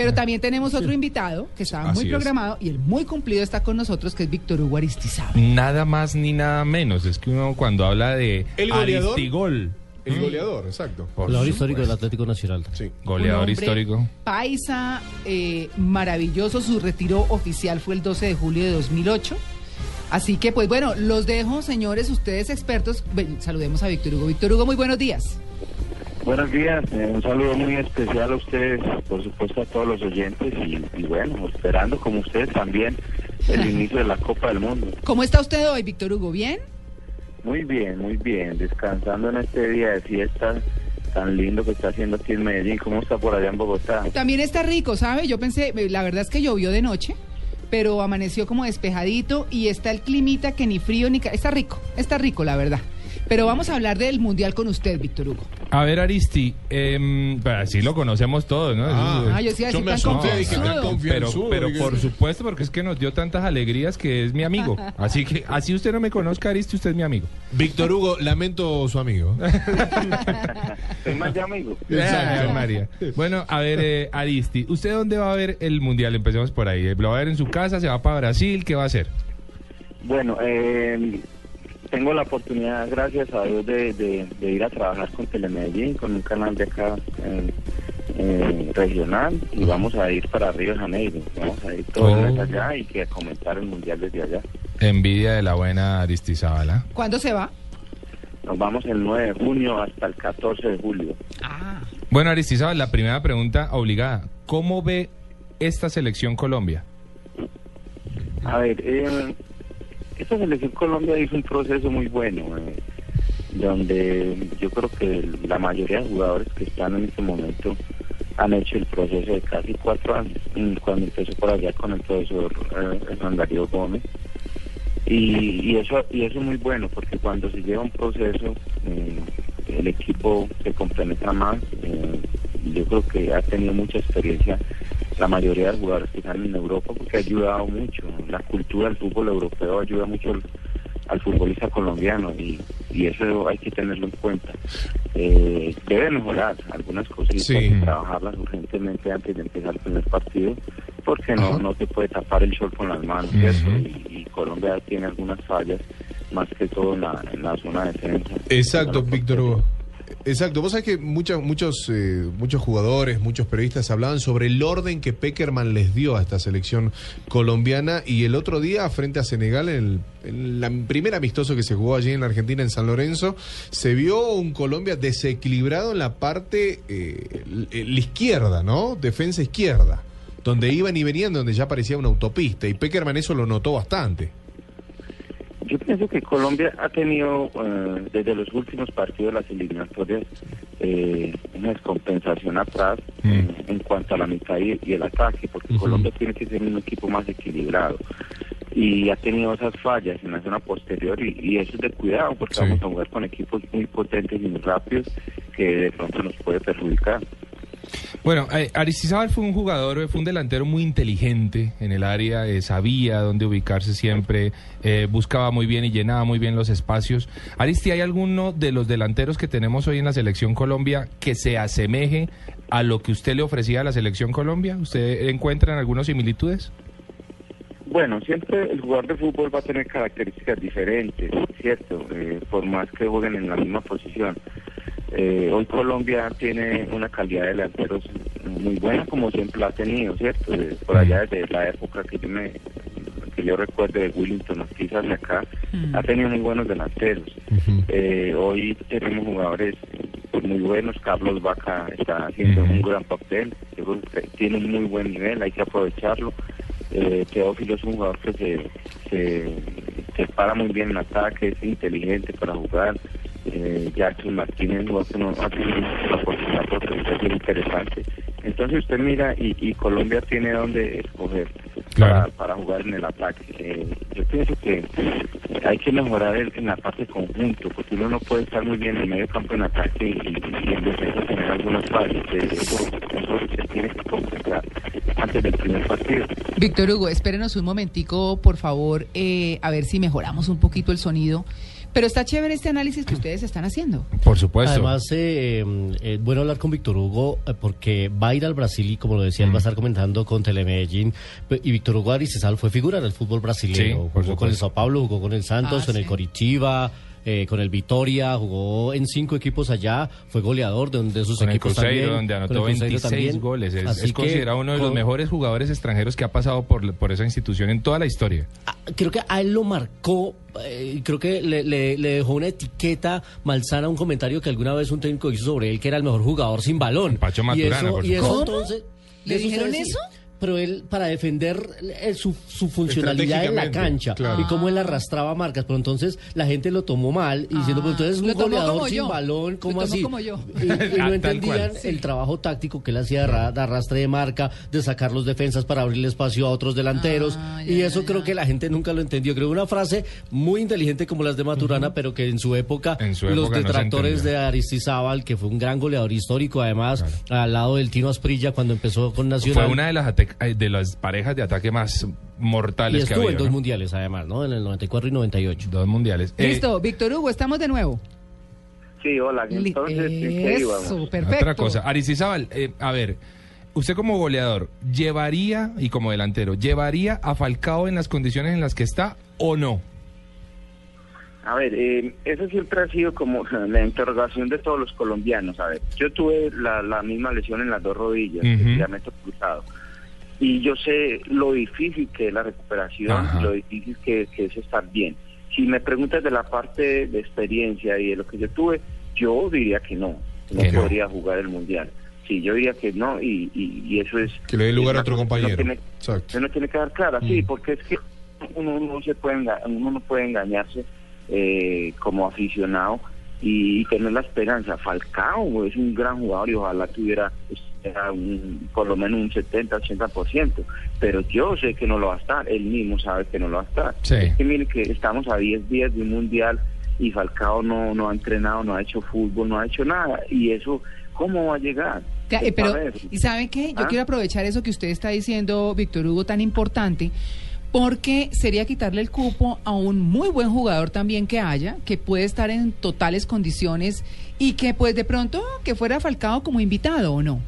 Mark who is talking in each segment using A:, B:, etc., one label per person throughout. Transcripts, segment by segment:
A: Pero también tenemos otro invitado que estaba muy
B: es.
A: programado y el muy cumplido está con nosotros, que es Víctor Hugo Aristizábal.
B: Nada más ni nada menos. Es que uno cuando habla de
C: El goleador.
B: Aristigol,
C: El goleador, exacto.
B: por
D: Goleador
B: supuesto,
D: histórico del Atlético Nacional.
C: Sí.
B: goleador
A: hombre
B: histórico.
A: Paisa, eh, maravilloso. Su retiro oficial fue el 12 de julio de 2008. Así que, pues bueno, los dejo, señores, ustedes expertos. Ven, saludemos a Víctor Hugo. Víctor Hugo, muy buenos días.
E: Buenos días, eh, un saludo muy especial a ustedes, por supuesto a todos los oyentes y, y bueno, esperando como ustedes también el inicio de la Copa del Mundo.
A: ¿Cómo está usted hoy, Víctor Hugo? ¿Bien?
E: Muy bien, muy bien, descansando en este día de fiesta tan lindo que está haciendo aquí en Medellín. ¿Cómo está por allá en Bogotá?
A: También está rico, ¿sabe? Yo pensé, eh, la verdad es que llovió de noche, pero amaneció como despejadito y está el climita que ni frío ni... ca- Está rico, está rico, la verdad. Pero vamos a hablar del Mundial con usted, Víctor Hugo.
B: A ver, Aristi, eh, así lo conocemos todos, ¿no?
C: Ah,
A: Ah, yo sí
C: yo me asusté, dije.
B: Pero, pero por supuesto, porque es que nos dio tantas alegrías que es mi amigo. Así que, así usted no me conozca, Aristi, usted es mi amigo.
C: Víctor Hugo, lamento su amigo.
E: Soy más de amigo.
C: Exacto.
B: María. Bueno, a ver, eh, Aristi, ¿usted dónde va a ver el mundial? Empecemos por ahí. ¿Lo va a ver en su casa? ¿Se va para Brasil? ¿Qué va a hacer?
E: Bueno, eh, tengo la oportunidad, gracias a Dios, de, de- de ir a trabajar con Telemedellín, con un canal de acá eh, eh, regional, y vamos a ir para Río de Janeiro. Vamos a ir todos
B: Oh.
E: allá y que a comentar el mundial desde allá.
B: Envidia de la buena Aristizábala.
A: ¿Cuándo se va?
E: Nos vamos el 9 de junio hasta el 14 de julio.
A: Ah,
B: Bueno, Aristizábal, la primera pregunta obligada. ¿Cómo ve esta selección Colombia?
E: A ver, eh, esta selección Colombia hizo un proceso muy bueno, eh, donde yo creo que la mayoría de jugadores que están en este momento han hecho el proceso de casi cuatro años, mm, cuando empezó por allá con el profesor eh, Hernán Darío Gómez. Y, y eso y eso es muy bueno, porque cuando se lleva un proceso, eh, el equipo se complementa más. eh, yo creo que ha tenido mucha experiencia la mayoría de jugadores que están en Europa porque ha ayudado mucho. La cultura del fútbol europeo ayuda mucho al, al futbolista colombiano y, y eso hay que tenerlo en cuenta. Eh, debe mejorar algunas cositas
C: Sí.
E: y trabajarlas urgentemente antes de empezar el primer partido porque no,
C: Ajá.
E: no te puede tapar el sol con las manos. ¿cierto? y, y Colombia tiene algunas fallas más que todo en la, en la zona de defensa.
C: Exacto, Víctor Hugo. Exacto, vos sabés que muchos muchos eh, muchos jugadores, muchos periodistas hablaban sobre el orden que Peckerman les dio a esta selección colombiana y el otro día frente a Senegal en el, primer amistoso que se jugó allí en la Argentina en San Lorenzo se vio un Colombia desequilibrado en la parte eh, la izquierda, ¿no? Defensa izquierda, donde iban y venían donde ya parecía una autopista y Peckerman eso lo notó bastante.
E: Yo pienso que Colombia ha tenido eh, desde los últimos partidos de las eliminatorias eh, una descompensación atrás
B: Mm.
E: en cuanto a la mitad y, y el ataque, porque. Colombia tiene que ser un equipo más equilibrado y ha tenido esas fallas en la zona posterior y, y eso es de cuidado porque
C: Sí.
E: vamos a jugar con equipos muy potentes y muy rápidos que de pronto nos puede perjudicar.
B: Bueno, eh, Aristizábal fue un jugador, fue un delantero muy inteligente en el área, eh, sabía dónde ubicarse siempre, eh, buscaba muy bien y llenaba muy bien los espacios. Aristi, ¿hay alguno de los delanteros que tenemos hoy en la selección Colombia que se asemeje a lo que usted le ofrecía a la selección Colombia? ¿Usted encuentra en algunas similitudes?
E: Bueno, siempre el jugador de fútbol va a tener características diferentes, ¿cierto? Eh, por más que jueguen en la misma posición. Eh, hoy Colombia tiene una calidad de delanteros muy buena, como siempre la ha tenido, ¿cierto? Eh, por allá desde la época que yo me que yo recuerdo de Willington Ortiz hacia acá, ha tenido muy buenos delanteros. Eh, hoy tenemos jugadores muy buenos, Carlos Vaca está haciendo un gran papel, tiene un muy buen nivel, hay que aprovecharlo. Eh, Teófilo es un jugador que se, se, se para muy bien en ataque, es inteligente para jugar. Eh, Jackson Martínez no ha tenido la oportunidad porque es muy interesante Entonces usted mira y, y Colombia tiene donde escoger
B: Claro.
E: para, para jugar en el ataque. Eh, yo pienso que hay que mejorar el- en la parte conjunto, porque uno no puede estar muy bien en el medio campo en ataque y, y en defensa tener algunos fallos. Eh, Eso, eso se tiene que concentrar antes del primer partido.
A: Víctor Hugo, espérenos un momentico, por favor, eh, a ver si mejoramos un poquito el sonido. Pero está chévere este análisis que ustedes están haciendo.
B: Por supuesto.
D: Además, eh, eh, es bueno hablar con Víctor Hugo eh, porque va a ir al Brasil y, como lo decía, él va a estar comentando con Telemedellín. Y Víctor Hugo Aristizal fue figura en el fútbol brasileño.
B: Sí,
D: jugó con el. Sao Paulo, jugó con el Santos,
A: Ah,
D: en el. Coritiba. Eh, con el Vitoria, jugó en cinco equipos allá, fue goleador de, un- de sus
B: con el
D: equipos
B: Cruzeiro,
D: también.
B: donde
D: con
B: anotó
D: el Cruzeiro
B: 26
D: también.
B: goles. Es,
D: Así
B: es
D: que
B: considerado uno de los mejores jugadores extranjeros que ha pasado por, por esa institución en toda la historia.
D: Ah, creo que a él lo marcó, eh, creo que le, le- le dejó una etiqueta malsana, un comentario que alguna vez un técnico hizo sobre él, que era el mejor jugador sin balón.
B: Pacho
D: y
B: Maturana,
D: eso,
B: por
D: y eso
A: supuesto.
D: entonces...
A: ¿Le dijeron eso?
D: Pero él, para defender eh, su, su funcionalidad en la cancha
C: claro.
D: y cómo él arrastraba marcas, pero entonces la gente lo tomó mal y diciendo, pues entonces
A: Ah,
D: un
A: lo tomó
D: goleador
A: como
D: sin
A: yo.
D: balón, ¿cómo así?
A: como yo.
D: Y, y no entendían el trabajo táctico que él hacía de, ra- de arrastre de marca, de sacar los defensas para abrirle espacio a otros delanteros.
A: Ah, ya,
D: y eso
A: ya.
D: creo que la gente nunca lo entendió. Creo una frase muy inteligente como las de Maturana, pero que en su época,
B: En su
D: los
B: época no
D: detractores
B: entendió.
D: de Aristizábal, que fue un gran goleador histórico, además, al lado del Tino Asprilla cuando empezó con Nacional.
B: Fue una de las, de las parejas de ataque más
D: y
B: mortales que
D: estuvo
B: había.
D: en dos
B: ¿no?
D: mundiales, además, ¿no? En el 94 y 98.
B: Dos mundiales. Eh,
A: Listo, Víctor Hugo, estamos de nuevo.
E: Sí, hola. Entonces.
A: Eso, perfecto.
B: Otra cosa, Aristizábal, eh, a ver, usted como goleador, ¿llevaría, y como delantero, ¿llevaría a Falcao en las condiciones en las que está o no?
E: A ver, eh, eso siempre ha sido como la interrogación de todos los colombianos. A ver, yo tuve la, la misma lesión en las dos rodillas,
B: Ujú.
E: el ligamento cruzado. Y yo sé lo difícil que es la recuperación,
B: Ajá.
E: lo difícil que, que es estar bien. Si me preguntas de la parte de experiencia y de lo que yo tuve, yo diría que no, no
B: Que no.
E: podría jugar el mundial. Sí, yo diría que no, y, y, y eso es.
C: Que le dé lugar a otro
E: cosa que uno
C: compañero.
E: tiene-
C: Exacto.
E: uno tiene que dar clara, sí,
C: Mm.
E: porque es que uno no se puede uno no puede engañarse eh, como aficionado y, tener la esperanza. Falcao es un gran jugador y ojalá tuviera era un- por lo menos un 70-80%, pero yo sé que no lo va a estar, él mismo sabe que no lo va a estar.
B: Sí.
E: Es que mire que estamos a 10 días de un mundial y Falcao no, no ha entrenado, no ha hecho fútbol, no ha hecho nada y eso, ¿cómo va a llegar?
A: Eh, Pero,
E: ver.
A: ¿y sabe qué? Yo
E: ¿Ah?
A: quiero aprovechar eso que usted está diciendo, Víctor Hugo, tan importante, porque sería quitarle el cupo a un muy buen jugador también que haya, que puede estar en totales condiciones y que pues de pronto que fuera Falcao como invitado o no.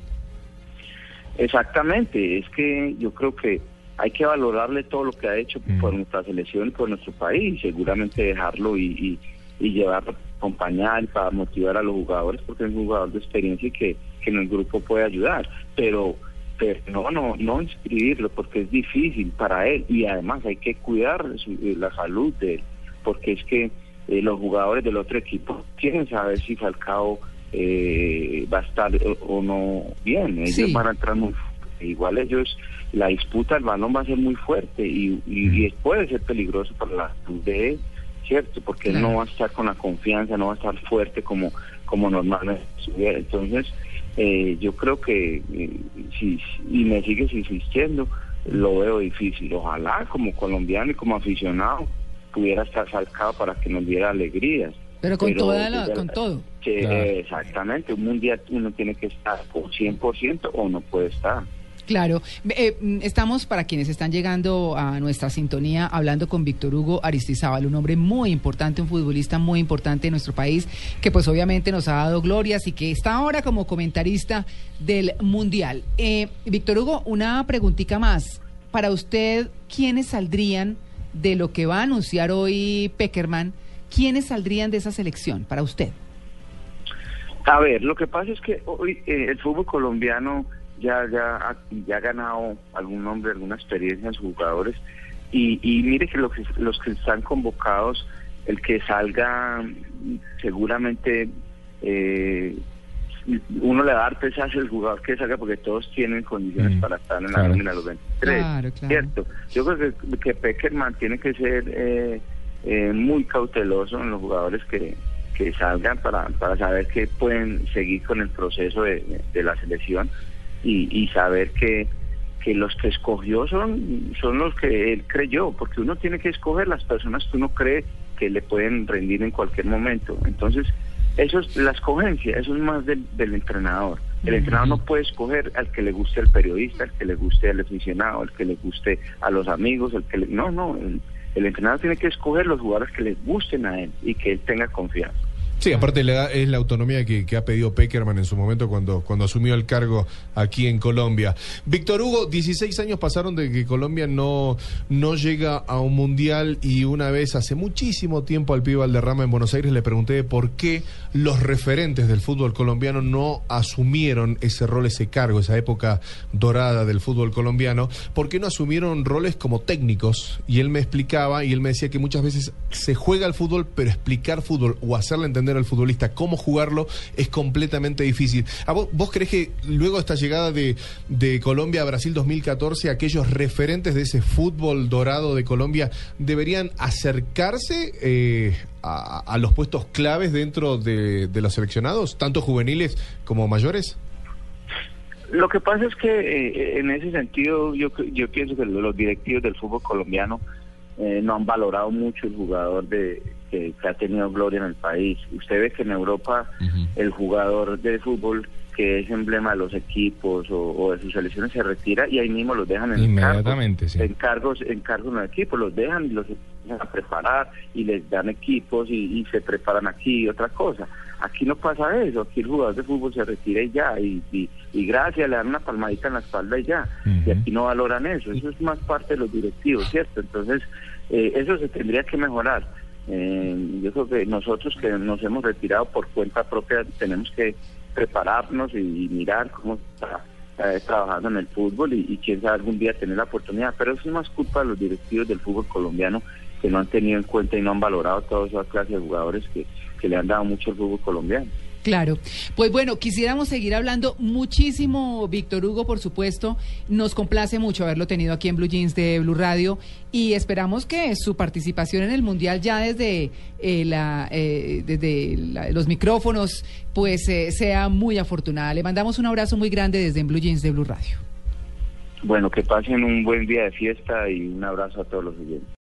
E: Exactamente, es que yo creo que hay que valorarle todo lo que ha hecho
B: Mm.
E: por nuestra selección y por nuestro país, seguramente dejarlo y, y, y llevarlo, acompañar para motivar a los jugadores, porque es un jugador de experiencia y que, que en el grupo puede ayudar, pero, pero no, no, no inscribirlo porque es difícil para él y además hay que cuidar su- la salud de él, porque es que eh, los jugadores del otro equipo quieren saber si Falcao eh, va a estar o, o no bien, ellos
A: Sí.
E: van a entrar muy fuerte. igual ellos la disputa el balón va a ser muy fuerte y, y, y puede ser peligroso para la salud de él cierto porque él no va a estar con la confianza no va a estar fuerte como como normalmente entonces eh, yo creo que eh, si y me sigues insistiendo lo veo difícil. Ojalá como colombiano y como aficionado pudiera estar salcado para que nos diera alegrías
A: Pero con
E: Pero,
A: toda la- con todo.
E: que,
B: Claro.
E: eh, exactamente, un mundial uno tiene que estar por 100% o no puede estar.
A: Claro, Eh, mm, estamos para quienes están llegando a nuestra sintonía hablando con Víctor Hugo Aristizábal, un hombre muy importante, un futbolista muy importante de nuestro país, que pues obviamente nos ha dado glorias y que está ahora como comentarista del Mundial. Eh, Víctor Hugo, una preguntita más. Para usted, ¿quiénes saldrían de lo que va a anunciar hoy Peckerman? ¿Quiénes saldrían de esa selección para usted?
E: A ver, lo que pasa es que hoy eh, el fútbol colombiano ya ya ha, ya ha ganado algún nombre, alguna experiencia en sus jugadores y, y mire que los, que los que están convocados, el que salga seguramente eh, uno le va a dar pesaje al jugador que salga porque todos tienen condiciones
B: Mm,
E: para estar en la nómina de los 23,
A: Claro, claro.
E: ¿cierto? Yo creo que, que Peckerman tiene que ser eh, eh, muy cauteloso en los jugadores que, que salgan para, para saber que pueden seguir con el proceso de, de la selección y, y saber que, que los que escogió son, son los que él creyó, porque uno tiene que escoger las personas que uno cree que le pueden rendir en cualquier momento. Entonces, eso es la escogencia, eso es más del, del entrenador. El entrenador no puede escoger al que le guste al periodista, al que le guste al aficionado, al que le guste a los amigos, al que le... No, no, el, el entrenador tiene que escoger los jugadores que le gusten a él y que él tenga confianza.
C: Sí, aparte es la autonomía que, que ha pedido Peckerman en su momento cuando, cuando asumió el cargo aquí en Colombia. Víctor Hugo, 16 años pasaron de que Colombia no, no llega a un mundial y una vez hace muchísimo tiempo al pibe Valderrama en Buenos Aires le pregunté por qué los referentes del fútbol colombiano no asumieron ese rol, ese cargo, esa época dorada del fútbol colombiano, por qué no asumieron roles como técnicos y él me explicaba y él me decía que muchas veces se juega al fútbol, pero explicar fútbol o hacerle entender al futbolista cómo jugarlo es completamente difícil. ¿A vos, crees que luego de esta llegada de, de Colombia a Brasil 2014, aquellos referentes de ese fútbol dorado de Colombia deberían acercarse eh, a, los puestos claves dentro de, de los seleccionados, tanto juveniles como mayores?
E: Lo que pasa es que eh, en ese sentido yo, yo pienso que los directivos del fútbol colombiano eh, no han valorado mucho el jugador de que, que ha tenido gloria en el país. Usted ve que en Europa el jugador de fútbol que es emblema de los equipos o, o de sus selecciones se retira y ahí mismo los dejan en
B: Inmediatamente,
E: cargos,
B: sí.
E: en cargos, en cargos en el equipo, los dejan y los empiezan a preparar y les dan equipos y, y se preparan aquí y otra cosa. Aquí no pasa eso, aquí el jugador de fútbol se retira y ya, y, y, y gracias, le dan una palmadita en la espalda y ya. Y aquí no valoran eso, eso es más parte de los directivos, ¿cierto? Entonces, eh, eso se tendría que mejorar. Eh, yo creo que nosotros que nos hemos retirado por cuenta propia tenemos que prepararnos y, mirar cómo está eh, trabajando en el fútbol y, y quién sabe algún día tener la oportunidad. Pero eso es más culpa de los directivos del fútbol colombiano que no han tenido en cuenta y no han valorado toda esa clase de jugadores que, que le han dado mucho al fútbol colombiano.
A: Claro. Pues bueno, quisiéramos seguir hablando muchísimo, Víctor Hugo, por supuesto. Nos complace mucho haberlo tenido aquí en Blue Jeans de Blue Radio y esperamos que su participación en el Mundial ya desde, eh, eh, desde los micrófonos pues eh, sea muy afortunada. Le mandamos un abrazo muy grande desde en Blue Jeans de Blue Radio.
E: Bueno, que pasen un buen día de fiesta y un abrazo a todos los oyentes.